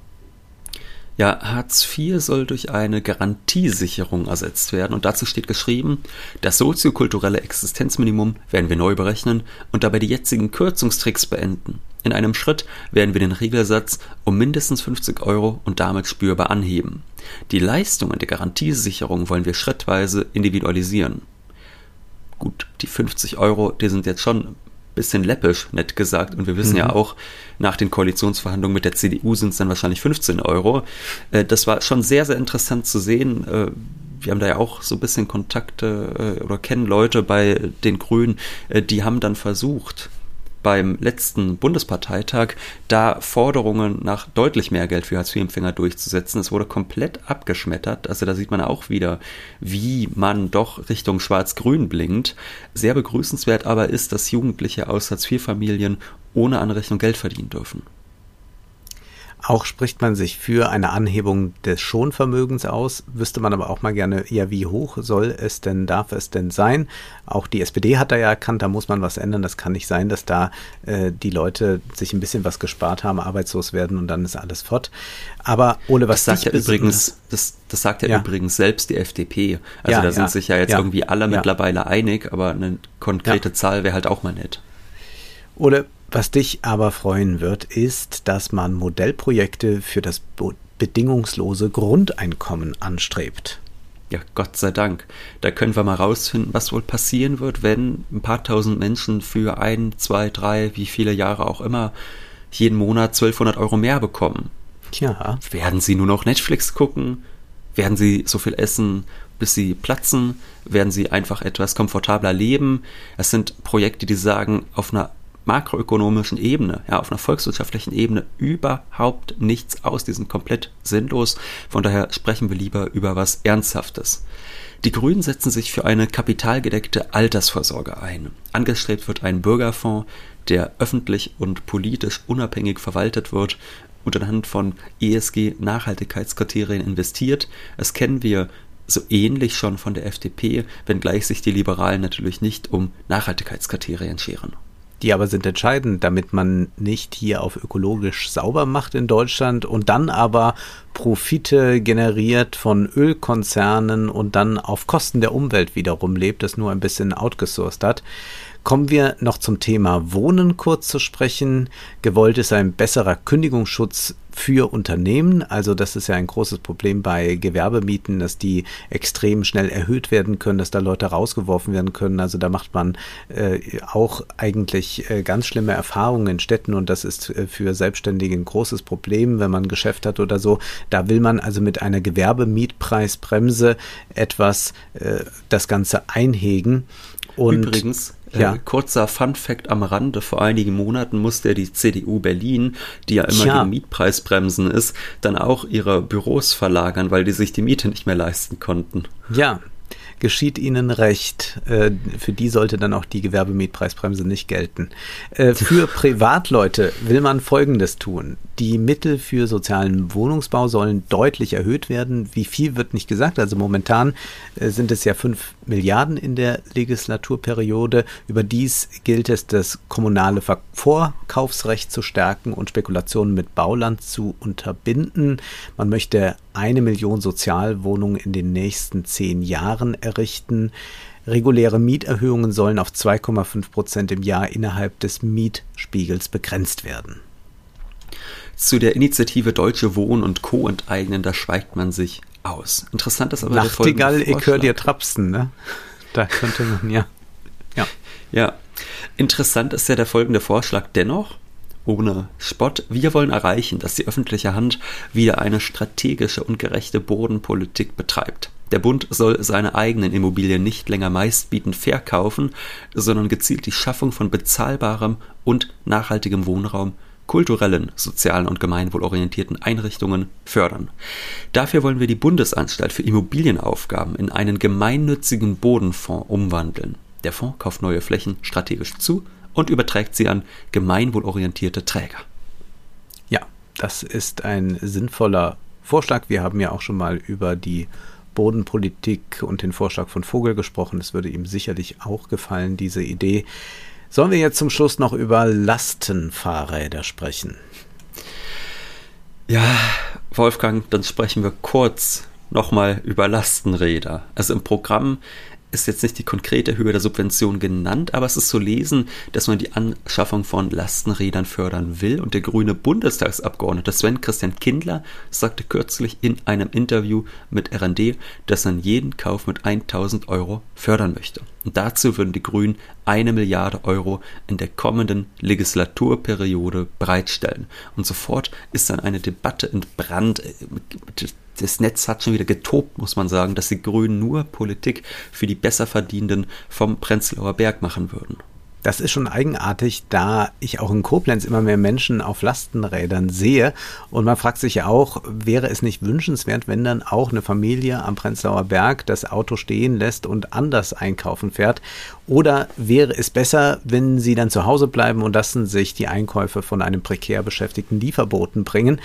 Ja, Hartz IV soll durch eine Garantiesicherung ersetzt werden und dazu steht geschrieben, das soziokulturelle Existenzminimum werden wir neu berechnen und dabei die jetzigen Kürzungstricks beenden. In einem Schritt werden wir den Regelsatz um mindestens 50 Euro und damit spürbar anheben. Die Leistungen der Garantiesicherung wollen wir schrittweise individualisieren. Gut, die 50 Euro, die sind jetzt schon bisschen läppisch, nett gesagt. Und wir wissen mhm. ja auch, nach den Koalitionsverhandlungen mit der CDU sind es dann wahrscheinlich 15 Euro. Äh, das war schon sehr, sehr interessant zu sehen. Äh, wir haben da ja auch so ein bisschen Kontakte äh, oder kennen Leute bei den Grünen, die haben dann versucht, beim letzten Bundesparteitag, da Forderungen nach deutlich mehr Geld für Hartz-IV-Empfänger durchzusetzen. Es wurde komplett abgeschmettert. Also da sieht man auch wieder, wie man doch Richtung Schwarz-Grün blinkt. Sehr begrüßenswert aber ist, dass Jugendliche aus Hartz-IV-Familien ohne Anrechnung Geld verdienen dürfen. Auch spricht man sich für eine Anhebung des Schonvermögens aus, wüsste man aber auch mal gerne, ja, wie hoch soll es denn, darf es denn sein? Auch die SPD hat da ja erkannt, da muss man was ändern. Das kann nicht sein, dass da äh, die Leute sich ein bisschen was gespart haben, arbeitslos werden und dann ist alles fort. Aber Ole, was das sagt ja übrigens, das, das sagt ja, ja, übrigens selbst die FDP. Also ja, da sind sich ja jetzt irgendwie alle mittlerweile einig, aber eine konkrete Zahl wäre halt auch mal nett. Ole, was dich aber freuen wird, ist, dass man Modellprojekte für das bedingungslose Grundeinkommen anstrebt. Ja, Gott sei Dank. Da können wir mal rausfinden, was wohl passieren wird, wenn ein paar tausend Menschen für ein, zwei, drei, wie viele Jahre auch immer, jeden Monat 1200 Euro mehr bekommen. Ja. Werden sie nur noch Netflix gucken? Werden sie so viel essen, bis sie platzen? Werden sie einfach etwas komfortabler leben? Es sind Projekte, die sagen, auf einer makroökonomischen Ebene, ja, auf einer volkswirtschaftlichen Ebene überhaupt nichts aus. Die sind komplett sinnlos. Von daher sprechen wir lieber über was Ernsthaftes. Die Grünen setzen sich für eine kapitalgedeckte Altersvorsorge ein. Angestrebt wird ein Bürgerfonds, der öffentlich und politisch unabhängig verwaltet wird und anhand von ESG-Nachhaltigkeitskriterien investiert. Das kennen wir so ähnlich schon von der FDP, wenngleich sich die Liberalen natürlich nicht um Nachhaltigkeitskriterien scheren. Die aber sind entscheidend, damit man nicht hier auf ökologisch sauber macht in Deutschland und dann aber Profite generiert von Ölkonzernen und dann auf Kosten der Umwelt wiederum lebt, das nur ein bisschen outgesourced hat. Kommen wir noch zum Thema Wohnen kurz zu sprechen. Gewollt ist ein besserer Kündigungsschutz für Unternehmen. Also das ist ja ein großes Problem bei Gewerbemieten, dass die extrem schnell erhöht werden können, dass da Leute rausgeworfen werden können. Also da macht man äh, auch eigentlich äh, ganz schlimme Erfahrungen in Städten und das ist äh, für Selbstständige ein großes Problem, wenn man ein Geschäft hat oder so. Da will man also mit einer Gewerbemietpreisbremse etwas äh, das Ganze einhegen. Und Übrigens, ja. Äh, kurzer Fun Fact am Rande, vor einigen Monaten musste die CDU Berlin, die ja immer ja. gegen Mietpreisbremsen ist, dann auch ihre Büros verlagern, weil die sich die Miete nicht mehr leisten konnten. Ja, geschieht ihnen recht. Äh, für die sollte dann auch die Gewerbemietpreisbremse nicht gelten. Äh, für Privatleute will man Folgendes tun. Die Mittel für sozialen Wohnungsbau sollen deutlich erhöht werden. Wie viel wird nicht gesagt. Also momentan äh, sind es ja fünf Milliarden in der Legislaturperiode. Überdies gilt es, das kommunale Vorkaufsrecht zu stärken und Spekulationen mit Bauland zu unterbinden. Man möchte eine Million Sozialwohnungen in den nächsten zehn Jahren errichten. Reguläre Mieterhöhungen sollen auf 2,5 Prozent im Jahr innerhalb des Mietspiegels begrenzt werden. Zu der Initiative Deutsche Wohnen und Co. enteignen, da schweigt man sich aus. Interessant ist aber Nachtigall, ich höre dir trapsen, ne? Da könnte man, ja. Ja. Ja. Interessant ist ja der folgende Vorschlag dennoch ohne Spott. Wir wollen erreichen, dass die öffentliche Hand wieder eine strategische und gerechte Bodenpolitik betreibt. Der Bund soll seine eigenen Immobilien nicht länger meistbietend verkaufen, sondern gezielt die Schaffung von bezahlbarem und nachhaltigem Wohnraum kulturellen, sozialen und gemeinwohlorientierten Einrichtungen fördern. Dafür wollen wir die Bundesanstalt für Immobilienaufgaben in einen gemeinnützigen Bodenfonds umwandeln. Der Fonds kauft neue Flächen strategisch zu und überträgt sie an gemeinwohlorientierte Träger. Ja, das ist ein sinnvoller Vorschlag. Wir haben ja auch schon mal über die Bodenpolitik und den Vorschlag von Vogel gesprochen. Es würde ihm sicherlich auch gefallen, diese Idee. Sollen wir jetzt zum Schluss noch über Lastenfahrräder sprechen? Ja, Wolfgang, dann sprechen wir kurz nochmal über Lastenräder. Also im Programm ist jetzt nicht die konkrete Höhe der Subvention genannt, aber es ist zu lesen, dass man die Anschaffung von Lastenrädern fördern will. Und der grüne Bundestagsabgeordnete Sven Christian Kindler sagte kürzlich in einem Interview mit RND, dass man jeden Kauf mit 1000 Euro fördern möchte. Und dazu würden die Grünen eine Milliarde Euro in der kommenden Legislaturperiode bereitstellen. Und sofort ist dann eine Debatte entbrannt das Netz hat schon wieder getobt, muss man sagen, dass die Grünen nur Politik für die Besserverdienenden vom Prenzlauer Berg machen würden. Das ist schon eigenartig, da ich auch in Koblenz immer mehr Menschen auf Lastenrädern sehe. Und man fragt sich ja auch, wäre es nicht wünschenswert, wenn dann auch eine Familie am Prenzlauer Berg das Auto stehen lässt und anders einkaufen fährt? Oder wäre es besser, wenn sie dann zu Hause bleiben und lassen sich die Einkäufe von einem prekär beschäftigten Lieferboten bringen?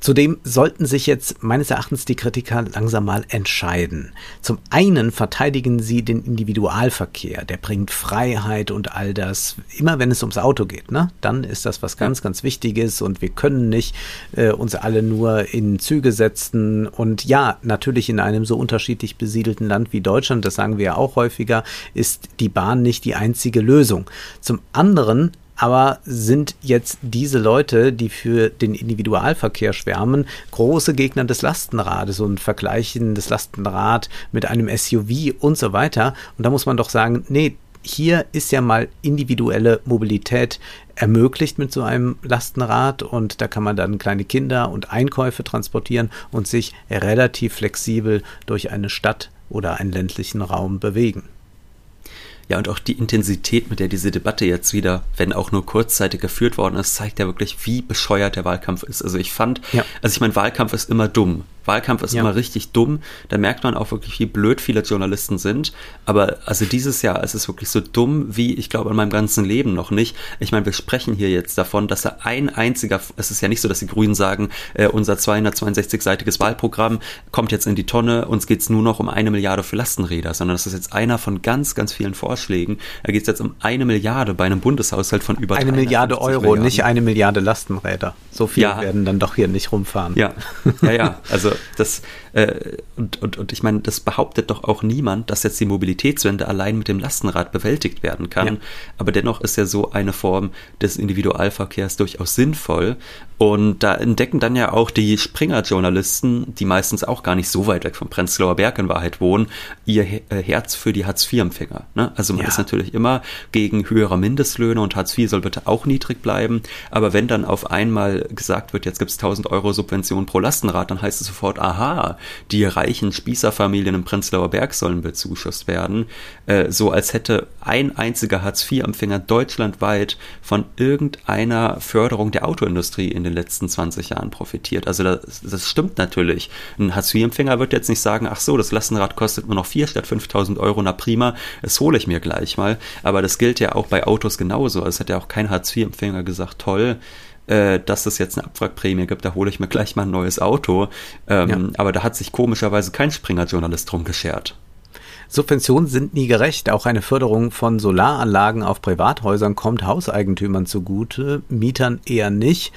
Zudem sollten sich jetzt meines Erachtens die Kritiker langsam mal entscheiden. Zum einen verteidigen sie den Individualverkehr, der bringt Freiheit und all das. Immer wenn es ums Auto geht, ne, dann ist das was ganz, ganz Wichtiges und wir können nicht äh, uns alle nur in Züge setzen. Und ja, natürlich in einem so unterschiedlich besiedelten Land wie Deutschland, das sagen wir ja auch häufiger, ist die Bahn nicht die einzige Lösung. Zum anderen aber sind jetzt diese Leute, die für den Individualverkehr schwärmen, große Gegner des Lastenrades und vergleichen das Lastenrad mit einem SUV und so weiter. Und da muss man doch sagen, nee, hier ist ja mal individuelle Mobilität ermöglicht mit so einem Lastenrad und da kann man dann kleine Kinder und Einkäufe transportieren und sich relativ flexibel durch eine Stadt oder einen ländlichen Raum bewegen. Ja, und auch die Intensität, mit der diese Debatte jetzt wieder, wenn auch nur kurzzeitig geführt worden ist, zeigt ja wirklich, wie bescheuert der Wahlkampf ist. Also ich fand, ja. also ich meine, Wahlkampf ist immer dumm. Wahlkampf ist ja. immer richtig dumm. Da merkt man auch wirklich, wie blöd viele Journalisten sind. Aber also dieses Jahr ist es wirklich so dumm wie, ich glaube, in meinem ganzen Leben noch nicht. Ich meine, wir sprechen hier jetzt davon, dass er ein einziger, es ist ja nicht so, dass die Grünen sagen, äh, unser 262-seitiges Wahlprogramm kommt jetzt in die Tonne, uns geht es nur noch um eine Milliarde für Lastenräder, sondern das ist jetzt einer von ganz, ganz vielen Vorschlägen. Da geht es jetzt um eine Milliarde bei einem Bundeshaushalt von über Eine Milliarde Euro, Milliarden. nicht eine Milliarde Lastenräder. So viel ja. werden dann doch hier nicht rumfahren. Ja, ja, ja. Also das und, und, und ich meine, das behauptet doch auch niemand, dass jetzt die Mobilitätswende allein mit dem Lastenrad bewältigt werden kann. Ja. Aber dennoch ist ja so eine Form des Individualverkehrs durchaus sinnvoll. Und da entdecken dann ja auch die Springer-Journalisten, die meistens auch gar nicht so weit weg vom Prenzlauer Berg in Wahrheit wohnen, ihr äh, Herz für die Hartz-IV-Empfänger. Ne? Also man ja. ist natürlich immer gegen höhere Mindestlöhne und Hartz IV soll bitte auch niedrig bleiben. Aber wenn dann auf einmal gesagt wird, jetzt gibt es 1000 Euro Subvention pro Lastenrad, dann heißt es sofort, aha, die reichen Spießerfamilien im Prenzlauer Berg sollen bezuschusst werden, äh, so als hätte ein einziger Hartz-IV-Empfänger deutschlandweit von irgendeiner Förderung der Autoindustrie in den letzten 20 Jahren profitiert. Also das, das stimmt natürlich. Ein Hartz-IV-Empfänger wird jetzt nicht sagen, ach so, das Lastenrad kostet nur noch 4 statt 5000 Euro, na prima, das hole ich mir gleich mal. Aber das gilt ja auch bei Autos genauso. Es hat ja auch kein Hartz-IV-Empfänger gesagt, toll, äh, dass es jetzt eine Abwrackprämie gibt, da hole ich mir gleich mal ein neues Auto. Ähm, ja. Aber da hat sich komischerweise kein Springer-Journalist drum geschert. Subventionen sind nie gerecht. Auch eine Förderung von Solaranlagen auf Privathäusern kommt Hauseigentümern zugute, Mietern eher nicht.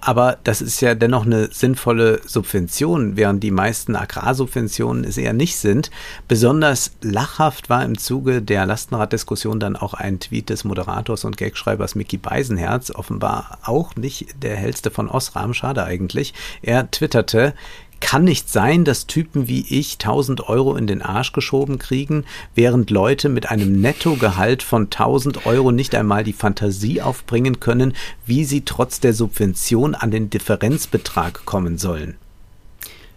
Aber das ist ja dennoch eine sinnvolle Subvention, während die meisten Agrarsubventionen es eher nicht sind. Besonders lachhaft war im Zuge der Lastenraddiskussion dann auch ein Tweet des Moderators und Gagschreibers Mickey Beisenherz, offenbar auch nicht der hellste von Osram, schade eigentlich. Er twitterte, kann nicht sein, dass Typen wie ich 1000 Euro in den Arsch geschoben kriegen, während Leute mit einem Nettogehalt von 1000 Euro nicht einmal die Fantasie aufbringen können, wie sie trotz der Subvention an den Differenzbetrag kommen sollen.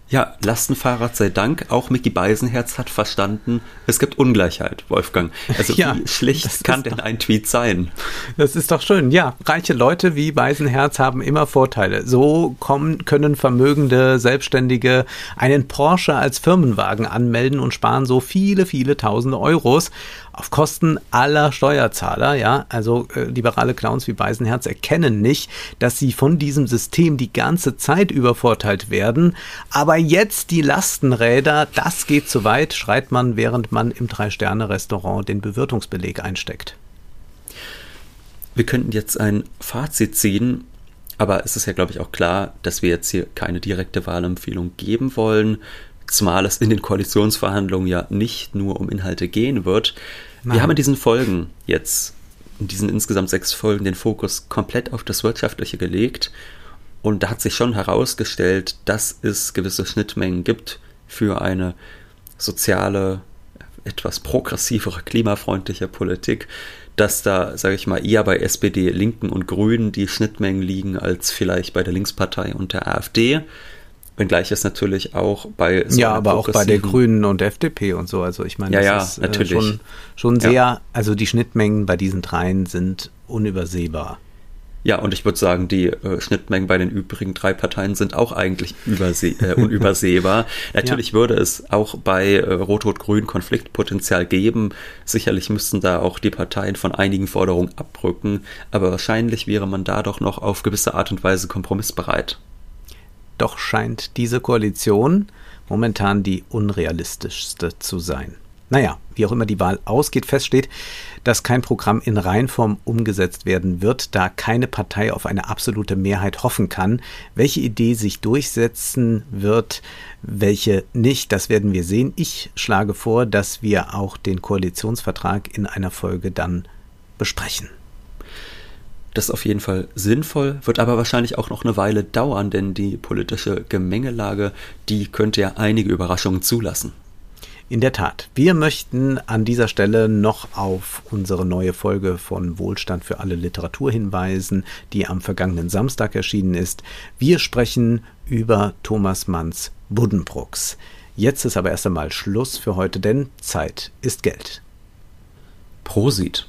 Ja, Lastenfahrrad sei Dank. Auch Mickey Beisenherz hat verstanden, es gibt Ungleichheit, Wolfgang. Also ja, wie schlicht kann denn ein Tweet sein? Das ist doch schön. Ja, reiche Leute wie Beisenherz haben immer Vorteile. So kommen, können vermögende Selbstständige einen Porsche als Firmenwagen anmelden und sparen so viele, viele tausende Euros auf Kosten aller Steuerzahler. Ja, also äh, liberale Clowns wie Beisenherz erkennen nicht, dass sie von diesem System die ganze Zeit übervorteilt werden. Aber jetzt die Lastenräder, das geht zu weit, schreit man, während man im Drei-Sterne-Restaurant den Bewirtungsbeleg einsteckt. Wir könnten jetzt ein Fazit ziehen, aber es ist ja, glaube ich, auch klar, dass wir jetzt hier keine direkte Wahlempfehlung geben wollen, zumal es in den Koalitionsverhandlungen ja nicht nur um Inhalte gehen wird. Nein. Wir haben in diesen Folgen jetzt, in diesen insgesamt sechs Folgen, den Fokus komplett auf das Wirtschaftliche gelegt. Und da hat sich schon herausgestellt, dass es gewisse Schnittmengen gibt für eine soziale, etwas progressivere, klimafreundliche Politik, dass da, sage ich mal, eher bei SPD, Linken und Grünen die Schnittmengen liegen als vielleicht bei der Linkspartei und der AfD. Wenngleich es natürlich auch bei so Ja, aber auch bei der Grünen und FDP und so. Also ich meine, ja, ja, ist, äh, natürlich. schon, schon sehr, ja. also die Schnittmengen bei diesen dreien sind unübersehbar. Ja, und ich würde sagen, die äh, Schnittmengen bei den übrigen drei Parteien sind auch eigentlich äh, unübersehbar. Natürlich ja. würde es auch bei äh, Rot-Rot-Grün Konfliktpotenzial geben. Sicherlich müssten da auch die Parteien von einigen Forderungen abrücken, aber wahrscheinlich wäre man da doch noch auf gewisse Art und Weise kompromissbereit. Doch scheint diese Koalition momentan die unrealistischste zu sein. Naja, wie auch immer die Wahl ausgeht, feststeht, dass kein Programm in Reinform umgesetzt werden wird, da keine Partei auf eine absolute Mehrheit hoffen kann. Welche Idee sich durchsetzen wird, welche nicht, das werden wir sehen. Ich schlage vor, dass wir auch den Koalitionsvertrag in einer Folge dann besprechen. Das ist auf jeden Fall sinnvoll, wird aber wahrscheinlich auch noch eine Weile dauern, denn die politische Gemengelage, die könnte ja einige Überraschungen zulassen. In der Tat, wir möchten an dieser Stelle noch auf unsere neue Folge von Wohlstand für alle Literatur hinweisen, die am vergangenen Samstag erschienen ist. Wir sprechen über Thomas Manns Buddenbrooks. Jetzt ist aber erst einmal Schluss für heute, denn Zeit ist Geld. Prosit.